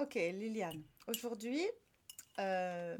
Ok, Liliane. Aujourd'hui, euh,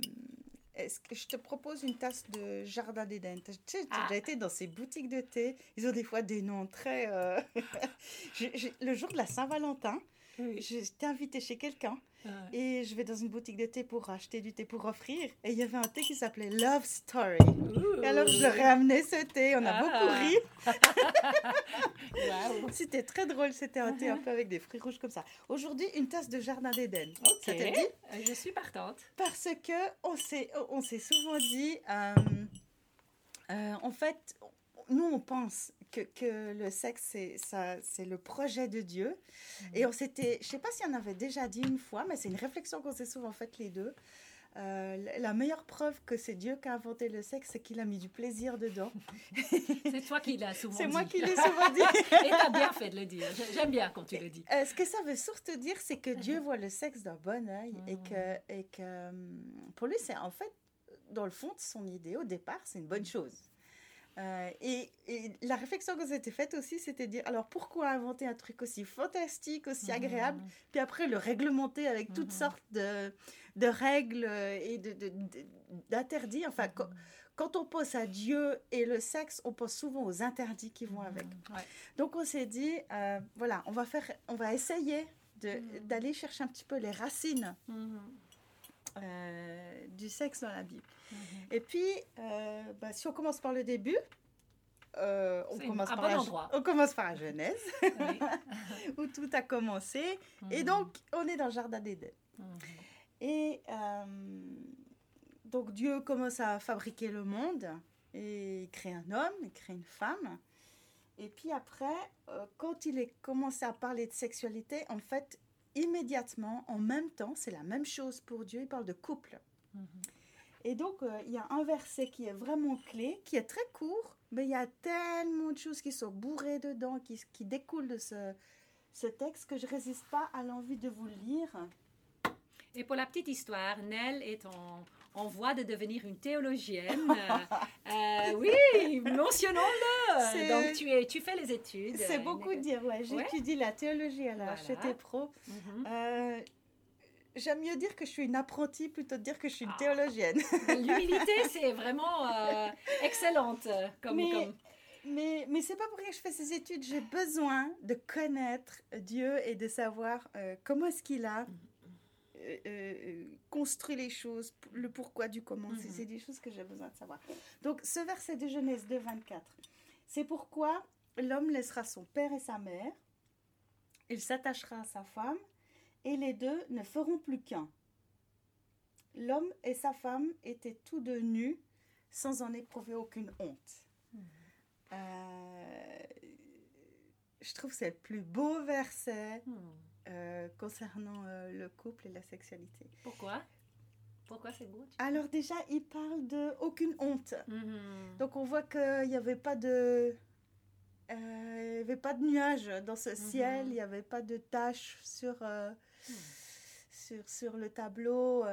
est-ce que je te propose une tasse de Jardin d'Éden? Tu sais, tu as Ah. déjà été dans ces boutiques de thé. Ils ont des fois des noms très. euh, j'ai- j'ai- le jour de la Saint-Valentin, Oui. j'étais invitée chez quelqu'un Ah. et je vais dans une boutique de thé pour acheter du thé pour offrir. Et il y avait un thé qui s'appelle Love Story. Ouh. Et alors, je leur ai amené ce thé. On a Ah. beaucoup ri. C'était très drôle. C'était un thé un peu avec des fruits rouges comme ça. Aujourd'hui, une tasse de Jardin d'Éden. Ok. Ça te dit? Euh, Je suis partante. Parce que on s'est, on s'est souvent dit, euh, euh, en fait, nous on pense que, que le sexe c'est ça, c'est le projet de Dieu. Et on s'était, je sais pas si on avait déjà dit une fois, mais c'est une réflexion qu'on s'est souvent faite les deux. Euh, la- meilleure preuve que c'est Dieu qui a inventé le sexe, c'est qu'il a mis du plaisir dedans. C'est toi qui l'as souvent dit. C'est moi qui l'ai souvent dit. Et t'as bien fait de le dire. J'ai- J'aime bien quand tu le dis. Euh, ce que ça veut surtout dire, c'est que Dieu voit le sexe d'un bon œil et Mhm. que, et que hum, pour lui, c'est en fait, dans le fond de son idée, au départ, c'est une bonne chose. Euh, et, et la réflexion que s'était faite aussi, c'était de dire alors pourquoi inventer un truc aussi fantastique, aussi agréable, puis après le réglementer avec toutes Mhm. sortes de, de règles et de- de- de- d'interdits. Enfin, Mhm. quand, quand on pense à Dieu et le sexe, on pense souvent aux interdits qui vont avec. Mhm. Ouais. Donc on s'est dit, euh, voilà, on va faire, on va essayer Mhm. d'aller chercher un petit peu les racines Mhm. Euh, du sexe dans la Bible. Mhm. Et puis, euh, bah, si on commence par le début, euh, on, commence par bon la, on commence par la Genèse, Oui. où tout a commencé. Et Mhm. donc, on est dans le Jardin d'Éden. Mhm. Et donc, Dieu commence à fabriquer le monde, et il crée un homme, il crée une femme. Et puis après, quand il est commencé à parler de sexualité, en fait, immédiatement, en même temps, c'est la même chose pour Dieu, il parle de couple. Mhm. Et donc, euh, il y a un verset qui est vraiment clé, qui est très court, mais il y a tellement de choses qui sont bourrées dedans, qui, qui découlent de ce, ce texte, que je résiste pas à l'envie de vous le lire. Et pour la petite histoire, Nell est en, en voie de devenir une théologienne. Euh, euh, oui, mentionnons-le. Donc, tu, es, tu fais les études. C'est beaucoup dire, ouais. J'étudie la théologie à la Voilà. HET Pro. Mhm. Euh, J'aime mieux dire que je suis une apprentie plutôt que dire que je suis une Ah. théologienne. L'humilité, c'est vraiment euh, excellente. euh, Comme, Mais- comme... Mais, mais c'est pas pour rien que je fais ces études. J'ai besoin de connaître Dieu et de savoir euh, comment est-ce qu'il a euh, euh, construit les choses, le pourquoi du comment. C'est- Mhm. C'est des choses que j'ai besoin de savoir. Donc, ce verset de Genèse 2, 24, c'est pourquoi l'homme laissera son père et sa mère, il s'attachera à sa femme, et les deux ne feront plus qu'un. L'homme et sa femme étaient tous deux nus, sans en éprouver aucune honte. Euh, je trouve que c'est le plus beau verset Hmm. Euh, concernant euh, le couple et la sexualité. Pourquoi? Pourquoi c'est beau Alors déjà, il parle de aucune honte. Mhm. Donc on voit qu'il n'y avait pas de... euh, il y avait pas de nuages dans ce ciel, il n'y avait pas de taches sur, Hmm. sur, sur le tableau.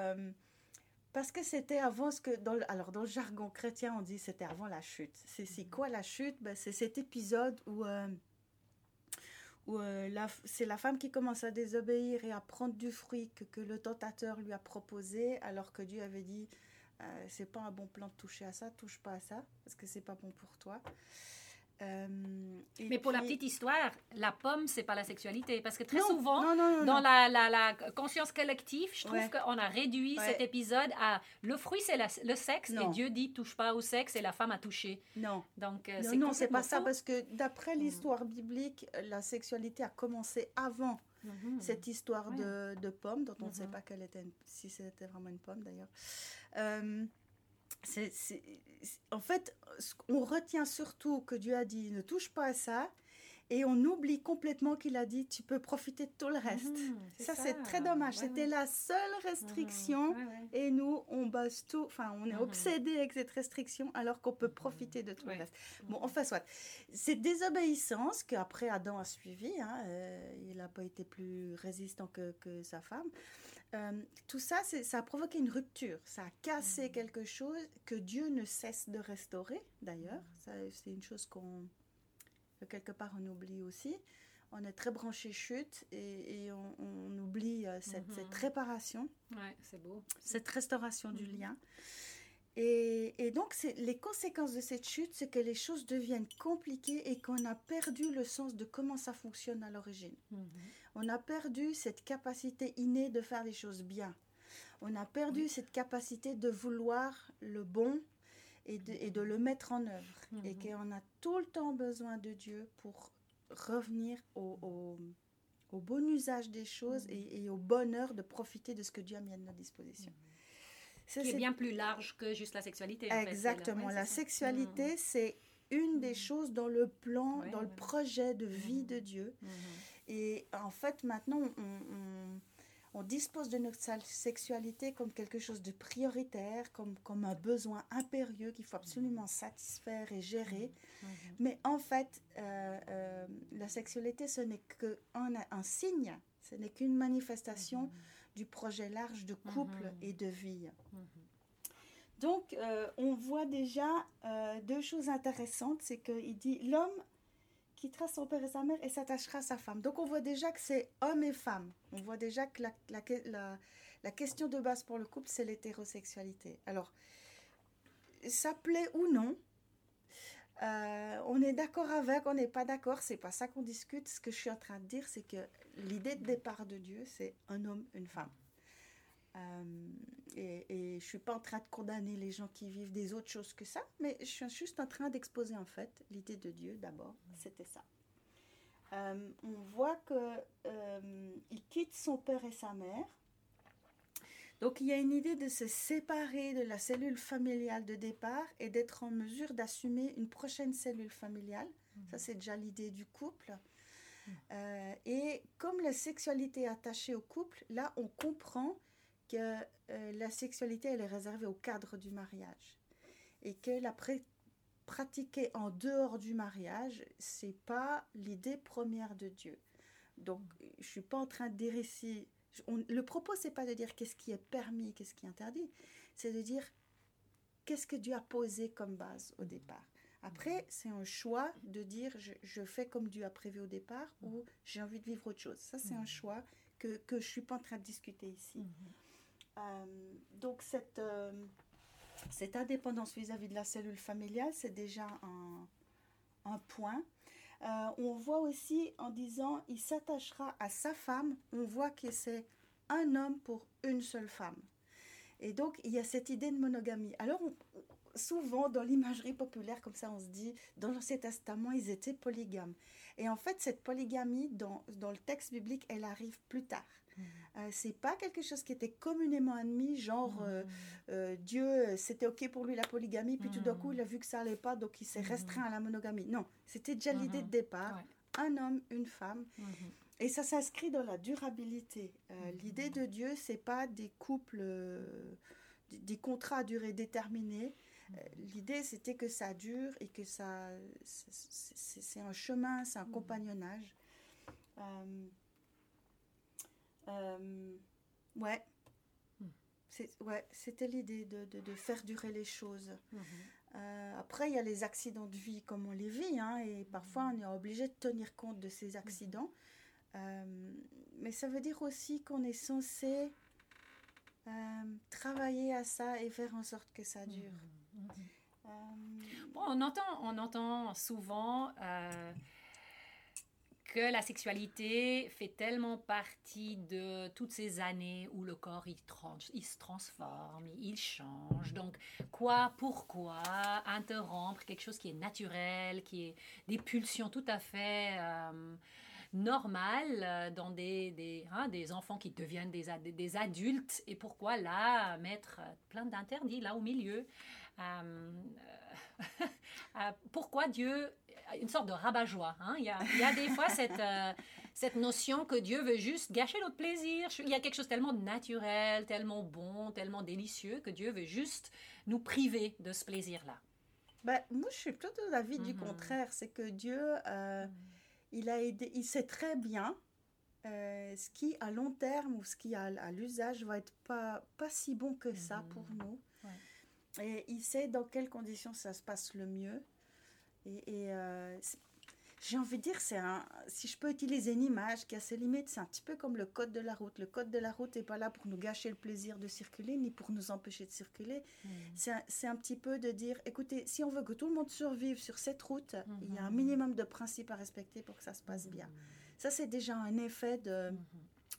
parce que c'était avant ce que... Dans le, alors dans le jargon chrétien, on dit c'était avant la chute. C'est c'est quoi la chute? Ben, C'est cet épisode où... euh, où euh, c'est la femme qui commence à désobéir et à prendre du fruit que, que le tentateur lui a proposé, alors que Dieu avait dit euh, c'est pas un bon plan de toucher à ça, touche pas à ça, parce que c'est pas bon pour toi. Euh, Mais pour la petite histoire, la pomme, c'est pas la sexualité. Parce que très Non, souvent, non, non, non, dans la, la, la conscience collective, je trouve Ouais. qu'on a réduit Ouais. cet épisode à le fruit, c'est le sexe, et Dieu dit touche pas au sexe, et la femme a touché. non. Donc, euh, Non, c'est pas ça, parce que d'après Mm. l'histoire biblique, la sexualité a commencé avant Mhm. cette histoire Ouais. de, de pomme, dont on ne sait Mhm. pas quelle était, une- si c'était vraiment une pomme d'ailleurs. Euh, c'est- en fait, on retient surtout que Dieu a dit ne touche pas à ça, et on oublie complètement qu'il a dit tu peux profiter de tout le reste. Mhm, Ça, c'est très dommage. Ouais, C'était ouais. la seule restriction. Ouais, ouais. Et nous, on base tout, enfin, on est Mhm. obsédé avec cette restriction alors qu'on peut profiter de tout le reste. Bon, enfin, soit. Cette désobéissance qu'après Adam a suivi, hein, euh, il n'a pas été plus résistant que, que sa femme, euh, tout ça, ça a provoqué une rupture. Ça a cassé Mhm. quelque chose que Dieu ne cesse de restaurer, d'ailleurs. C'est une chose qu'on, que quelque part, on oublie aussi. on est très branché chute et, on, oublie euh, cette, cette, mhm. réparation. Ouais, c'est beau. Cette restauration du mhm. lien. Et, et donc, les conséquences de cette chute, c'est que les choses deviennent compliquées et qu'on a perdu le sens de comment ça fonctionne à l'origine. Mhm. On a perdu cette capacité innée de faire les choses bien. On a perdu cette capacité de vouloir le bon et de, et de le mettre en œuvre. Et qu'on a tout le temps besoin de Dieu pour revenir au, au, bon usage des choses et, au bonheur de profiter de ce que Dieu a mis à notre disposition. C'est qui est bien plus large que juste la sexualité. Exactement. la sexualité, mm. c'est une des mm. choses dans le plan, dans le projet de vie mm. de Dieu. Et en fait, maintenant, on on dispose de notre sexualité comme quelque chose de prioritaire, comme, comme un besoin impérieux qu'il faut absolument satisfaire et gérer. Mm-hmm. Mais en fait, euh, euh, la sexualité, ce n'est qu'un un signe, ce n'est qu'une manifestation mm-hmm. Du projet large de couple mm-hmm. et de vie. Donc, euh, on voit déjà deux choses intéressantes, c'est qu'il dit l'homme quittera son père et sa mère et s'attachera à sa femme. Donc on voit déjà que c'est homme et femme. On voit déjà que la, la, la, question de base pour le couple, c'est l'hétérosexualité. Alors, ça plaît ou non, euh, on est d'accord avec, on n'est pas d'accord, c'est pas ça qu'on discute. Ce que je suis en train de dire, c'est que l'idée de départ de Dieu, c'est un homme, une femme. Euh, et, et, je suis pas en train de condamner les gens qui vivent des autres choses que ça, mais je suis juste en train d'exposer en fait l'idée de Dieu d'abord. C'était ça. Euh, on voit que il quitte son père et sa mère. Donc il y a une idée de se séparer de la cellule familiale de départ et d'être en mesure d'assumer une prochaine cellule familiale. Ça c'est déjà l'idée du couple. et comme la sexualité est attachée au couple, là on comprend que euh, la sexualité, elle est réservée au cadre du mariage. Et que la pratiquer en dehors du mariage, c'est pas l'idée première de Dieu. Donc, je suis pas en train de dire ici. Le propos, c'est pas de dire qu'est-ce qui est permis, qu'est-ce qui est interdit. C'est de dire qu'est-ce que Dieu a posé comme base au départ. Après, c'est un choix de dire je, je, fais comme Dieu a prévu au départ ou j'ai envie de vivre autre chose. Ça, c'est un mm-hmm. choix que, que je ne suis pas en train de discuter ici. Euh, donc cette, euh, cette indépendance vis-à-vis de la cellule familiale, c'est déjà un, un point. Euh, on voit aussi en disant il s'attachera à sa femme, on voit que c'est un homme pour une seule femme. Et donc il y a cette idée de monogamie. Alors souvent dans l'imagerie populaire comme ça on se dit dans l'Ancien Testament ils étaient polygames. Et en fait cette polygamie dans, dans le texte biblique elle arrive plus tard. Euh, c'est pas quelque chose qui était communément admis, genre mm. euh, euh, Dieu, c'était ok pour lui la polygamie, puis tout d'un coup il a vu que ça allait pas, donc il s'est mm. restreint à la monogamie. Non, c'était déjà l'idée de mm-hmm. départ, un homme, une femme. Mm-hmm. Et ça s'inscrit dans la durabilité. Mm-hmm. L'idée de Dieu, c'est pas des couples, des, contrats à durée déterminée. L'idée, c'était que ça dure et que ça, c'est un chemin, c'est un compagnonnage. Euh, ouais. Hmm. Ouais, c'était l'idée de, de, faire durer les choses. Mhm. Euh, après, il y a les accidents de vie comme on les vit, hein, et parfois on est obligé de tenir compte de ces accidents. Euh, mais ça veut dire aussi qu'on est censé travailler à ça et faire en sorte que ça dure. Mhm. Mhm. Bon, on entend, on entend souvent que la sexualité fait tellement partie de toutes ces années où le corps il, il se transforme, il change. Donc quoi, pourquoi interrompre quelque chose qui est naturel, qui est des pulsions tout à fait euh, normales dans des, des, hein, des, enfants qui deviennent des, des, adultes? Et pourquoi là mettre plein d'interdits là au milieu? Euh, euh, pourquoi Dieu une sorte de rabat-joie. Hein? Il, y a, il, y a, des fois cette, euh, cette notion que Dieu veut juste gâcher notre plaisir. Il y a quelque chose tellement naturel, tellement bon, tellement délicieux que Dieu veut juste nous priver de ce plaisir-là. Ben, moi, je suis plutôt de l'avis du mhm. contraire. C'est que Dieu, euh, mhm. il, a aidé, il sait très bien euh, ce qui, à long terme, ou ce qui, à, à l'usage, va être pas, pas si bon que ça mhm. pour nous. Et il sait dans quelles conditions ça se passe le mieux. Et, et euh, j'ai envie de dire, c'est un, si je peux utiliser une image qui a ses limites, c'est un petit peu comme le code de la route. Le code de la route n'est pas là pour nous gâcher le plaisir de circuler, ni pour nous empêcher de circuler. Mm. C'est un, petit peu de dire, écoutez, si on veut que tout le monde survive sur cette route, il y a un minimum de principes à respecter pour que ça se passe bien. Mm-hmm. Ça, c'est déjà un effet de,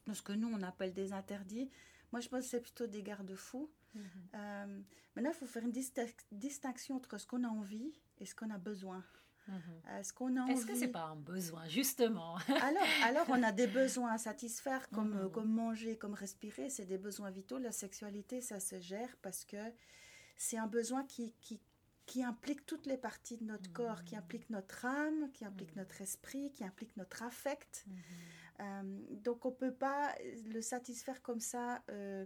de, ce que nous, on appelle des interdits. Moi, je pense que c'est plutôt des garde-fous. Euh, maintenant, il faut faire une distinction entre ce qu'on a envie et ce qu'on a besoin. Mhm. Est-ce qu'on a Est-ce que c'est pas un besoin, justement? Alors, alors, on a des besoins à satisfaire, comme, mhm. comme manger, comme respirer. C'est des besoins vitaux. La sexualité, ça se gère parce que c'est un besoin qui, qui, qui, implique toutes les parties de notre corps, qui mhm. implique notre âme, qui implique notre esprit, qui implique notre affect. Euh, donc, on ne peut pas le satisfaire comme ça. Euh,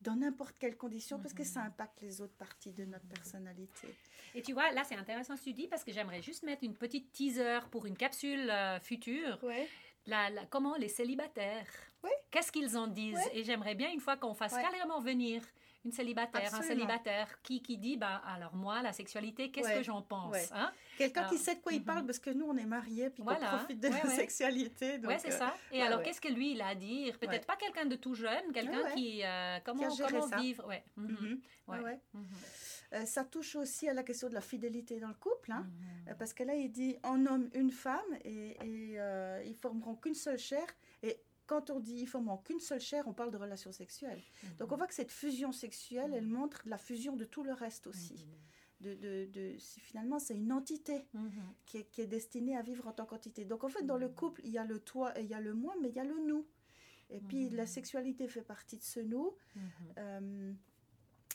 dans n'importe quelle condition parce que ça impacte les autres parties de notre personnalité. Et tu vois, là, c'est intéressant ce que tu dis parce que j'aimerais juste mettre une petite teaser pour une capsule euh, future. Ouais. La, comment les célibataires, qu'est-ce qu'ils en disent? Et j'aimerais bien une fois qu'on fasse carrément venir une célibataire, un célibataire qui, qui dit, bah, alors moi, la sexualité, qu'est-ce que j'en pense hein? Quelqu'un qui sait de quoi il parle, mhm. parce que nous, on est mariés, puis qu'on profite de la sexualité. Oui, c'est ça. Et alors, qu'est-ce que lui, il a à dire? Peut-être pas quelqu'un de tout jeune, quelqu'un qui... Euh, comment, comment vivre? Ouais. Mhm. Mhm. Euh, ça touche aussi à la question de la fidélité dans le couple, hein, euh, parce que là, il dit un homme, une femme, et, et ils formeront qu'une seule chair, et quand on dit il faut manque qu'une seule chair, on parle de relations sexuelles. Mhm. Donc on voit que cette fusion sexuelle, elle montre la fusion de tout le reste aussi. Mhm. De, de, de, finalement, c'est une entité mhm. qui, est, qui, est, destinée à vivre en tant qu'entité. Donc en fait, dans le couple, il y a le toi et il y a le moi, mais il y a le nous. Et puis la sexualité fait partie de ce nous. Euh,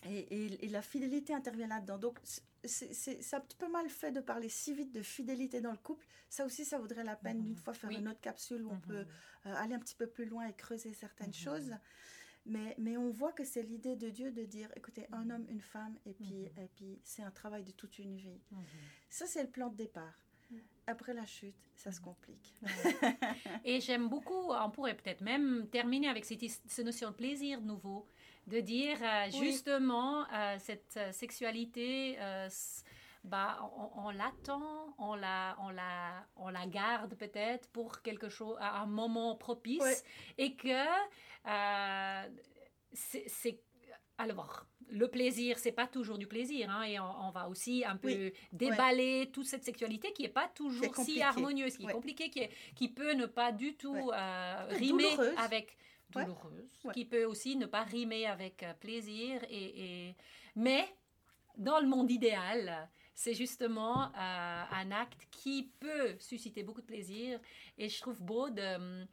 et, et, la fidélité intervient là-dedans. Donc, c'est un petit peu mal fait de parler si vite de fidélité dans le couple. Ça aussi, ça vaudrait la peine d'une fois faire une autre capsule où on peut euh, aller un petit peu plus loin et creuser certaines mhm. choses. Mais, mais on voit que c'est l'idée de Dieu de dire, écoutez, un homme, une femme, et puis, mhm. et puis c'est un travail de toute une vie. Mhm. Ça, c'est le plan de départ. Après la chute, ça se complique. et j'aime beaucoup, on pourrait peut-être même terminer avec cette, cette, notion de plaisir nouveau, de dire euh, justement euh, cette sexualité bah, on, l'attend, on la, on, la, on la garde peut-être pour quelque chose, à un moment propice, et que euh, c'est alors, le plaisir, c'est pas toujours du plaisir, hein, et on, va aussi un peu déballer toute cette sexualité qui est pas toujours si harmonieuse, qui est compliquée, qui, qui peut ne pas du tout euh, rimer avec douloureuse, qui peut aussi ne pas rimer avec euh, plaisir, et, et, mais dans le monde idéal, c'est justement euh, un acte qui peut susciter beaucoup de plaisir. Et je trouve beau de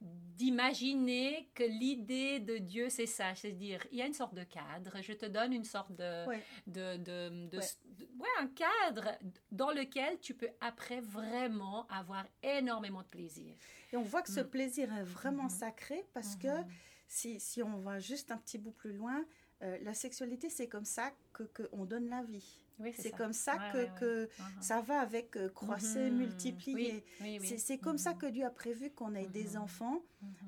d'imaginer que l'idée de Dieu, c'est ça, c'est-à-dire, il y a une sorte de cadre, je te donne une sorte de... de, de, ouais. un cadre dans lequel tu peux après vraiment avoir énormément de plaisir. Et on voit que ce mm. plaisir est vraiment mm-hmm. sacré parce que mm-hmm. si, si, on va juste un petit bout plus loin, euh, la sexualité, c'est comme ça que qu'on donne la vie c'est comme ça que, que uh-huh. ça va avec euh, croisser, mm-hmm. multiplier. c'est comme ça mm-hmm. que Dieu a prévu qu'on ait des mm-hmm. enfants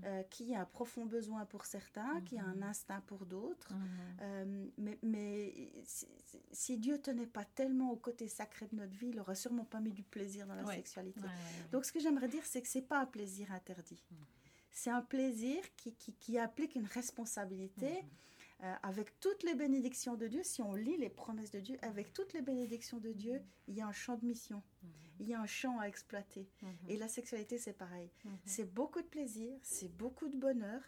euh, qui ont un profond besoin pour certains, qui ont un instinct pour d'autres. Euh, mais, mais si, Dieu tenait pas tellement au côté sacré de notre vie, il aurait sûrement pas mis du plaisir dans la sexualité. Donc ce que j'aimerais dire, c'est que c'est pas un plaisir interdit. C'est un plaisir qui, qui, qui, applique une responsabilité. Euh, avec toutes les bénédictions de Dieu, si on lit les promesses de Dieu, avec toutes les bénédictions de Dieu, il y a un champ de mission, il y a un champ à exploiter. Et la sexualité, c'est pareil. C'est beaucoup de plaisir, c'est beaucoup de bonheur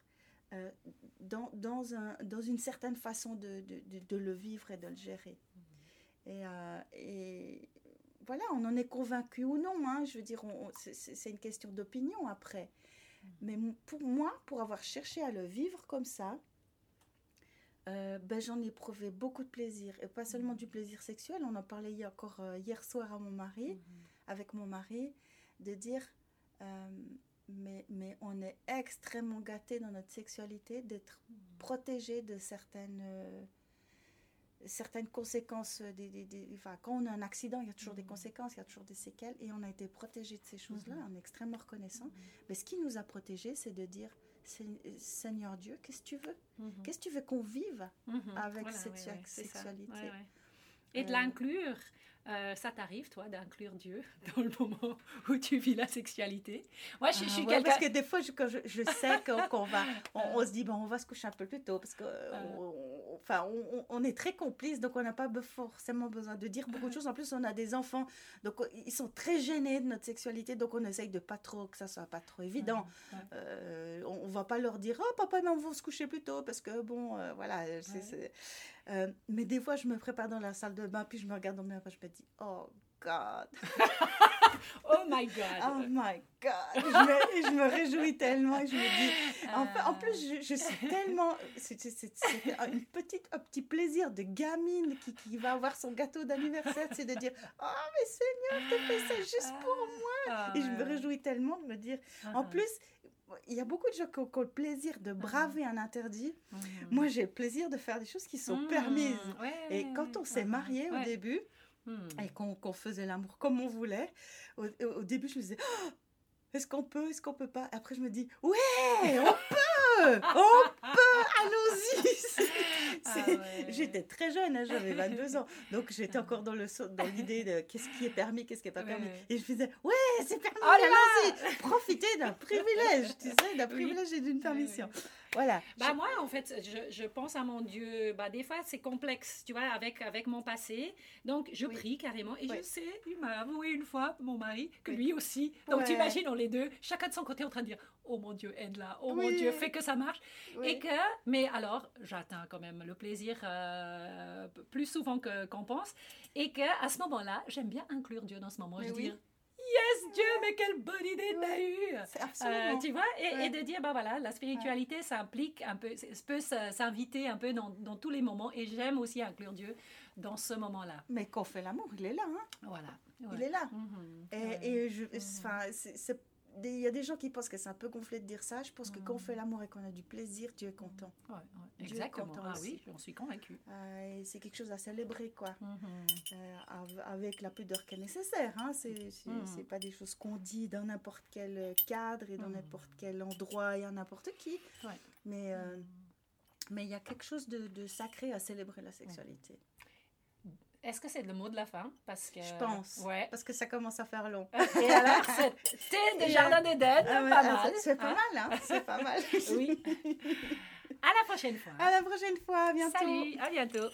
euh, dans, dans, un, dans, une certaine façon de, de, de, le vivre et de le gérer. Et, euh, et, voilà, on en est convaincu ou non. Hein, je veux dire, c'est une question d'opinion après. Mais pour moi, pour avoir cherché à le vivre comme ça, euh, ben, j'en ai éprouvé beaucoup de plaisir. Et pas seulement du plaisir sexuel, on en parlait hier, encore euh, hier soir à mon mari, mhm. avec mon mari, de dire, euh, mais, mais on est extrêmement gâté dans notre sexualité, d'être mhm. protégé de certaines, certaines conséquences. Des, des, des, enfin, quand on a un accident, il y a toujours des mhm. conséquences, il y a toujours des séquelles, et on a été protégé de ces choses-là, on est extrêmement reconnaissant. Mais ce qui nous a protégés, c'est de dire, Seigneur Dieu, qu'est-ce que tu veux? Mhm. Qu'est-ce que tu veux qu'on vive mhm. avec cette sexualité? Et de Euh. l'inclure. Euh, ça t'arrive, toi, d'inclure Dieu dans le moment où tu vis la sexualité? Moi, je, je Ah suis ouais, quelqu'un... Parce que des fois, je, quand je, je sais qu'on qu'on va, on, on se dit, bon, on va se coucher un peu plus tôt parce que, Ah. on- enfin, on, est très complices, donc on n'a pas forcément besoin de dire beaucoup de choses. En plus, on a des enfants, donc euh, ils sont très gênés de notre sexualité, donc on essaye de pas trop, que ça soit pas trop évident. Ouais. Euh, on, va pas leur dire, oh papa, mais on va se coucher plus tôt parce que, bon, euh, voilà. c'est- Ouais. c'est- Euh, mais des fois, je me prépare dans la salle de bain, puis je me regarde dans le miroir, je me dis, oh God. Oh my God Oh my God! Je me, je me réjouis tellement et je me dis. En, fait- en Ah. plus, je, je suis tellement. c'est- une petite, un petit plaisir de gamine qui, qui va avoir son gâteau d'anniversaire, c'est de dire Oh, mais Seigneur, tu fais ça juste pour moi! Et je me réjouis tellement de me dire. Ah. En plus, il y a beaucoup de gens qui ont, le plaisir de braver un interdit. Mhm. Moi, j'ai le plaisir de faire des choses qui sont Mhm. permises. Et quand on s'est mariés au début, Mhm. et qu'on faisait l'amour comme on voulait. Au début, je me disais, Oh, est-ce qu'on peut, est-ce qu'on peut pas? Après, je me dis, ouais, on peut, on peut, allons-y. Ah ouais. J'étais très jeune, hein, j'avais 22 ans, donc j'étais encore dans l'idée de qu'est-ce qui est permis, qu'est-ce qui est pas permis. ouais. Et je faisais, ouais, c'est permis, Oh allons-y, profitez d'un privilège, tu sais, d'un Oui. privilège et d'une permission. ouais. Voilà. Bah moi, en fait, je, je pense à mon Dieu. Bah, des fois, c'est complexe, tu vois, avec, avec mon passé. Donc, je Oui. prie carrément. Et Oui. je sais, il m'a avoué une fois, mon mari, que lui aussi. Donc, tu imagines, on les deux, chacun de son côté, en train de dire Oh mon Dieu, aide-la. Oh mon. Dieu, fais que ça marche. Oui. Et que, mais alors, j'atteins quand même le plaisir euh, plus souvent que- qu'on pense. Et que à ce moment-là, j'aime bien inclure Dieu dans ce moment. Mais je oui. dire Yes, Dieu, mais quelle bonne idée t'as eue C'est euh, absolument. tu vois, et, Ouais. et de dire, bah voilà, la spiritualité, ça implique un peu, ça peut s'inviter un peu dans, dans tous les moments, et j'aime aussi inclure Dieu dans ce moment-là. Mais qu'on fait l'amour, il est là, hein. Voilà. il est là. Mhm. Et, Ouais. et je, enfin, c'est- c'est- il y a des gens qui pensent que c'est un peu gonflé de dire ça. Je pense que quand on fait l'amour et qu'on a du plaisir, Dieu est content. Ouais, ouais. Dieu est Exactement. content Ah aussi. oui, j'en suis convaincue. Euh, et c'est quelque chose à célébrer, quoi. Mhm. Euh, av- avec la pudeur qui est nécessaire. Hein. C'est c'est pas des choses qu'on dit dans n'importe quel cadre et dans Mhm. n'importe quel endroit et à n'importe qui. Ouais. Mais euh, mais il y a quelque chose de, de sacré à célébrer la sexualité. Est-ce que c'est le mot de la fin? Parce que Je pense. Ouais. Parce que ça commence à faire long. Et alors, c'était des jardins d'Éden, Ah pas ah, mal. c'est- C'est pas hein. mal, hein. C'est pas mal. Oui. À la prochaine fois. À la prochaine fois. À bientôt. Salut, à bientôt.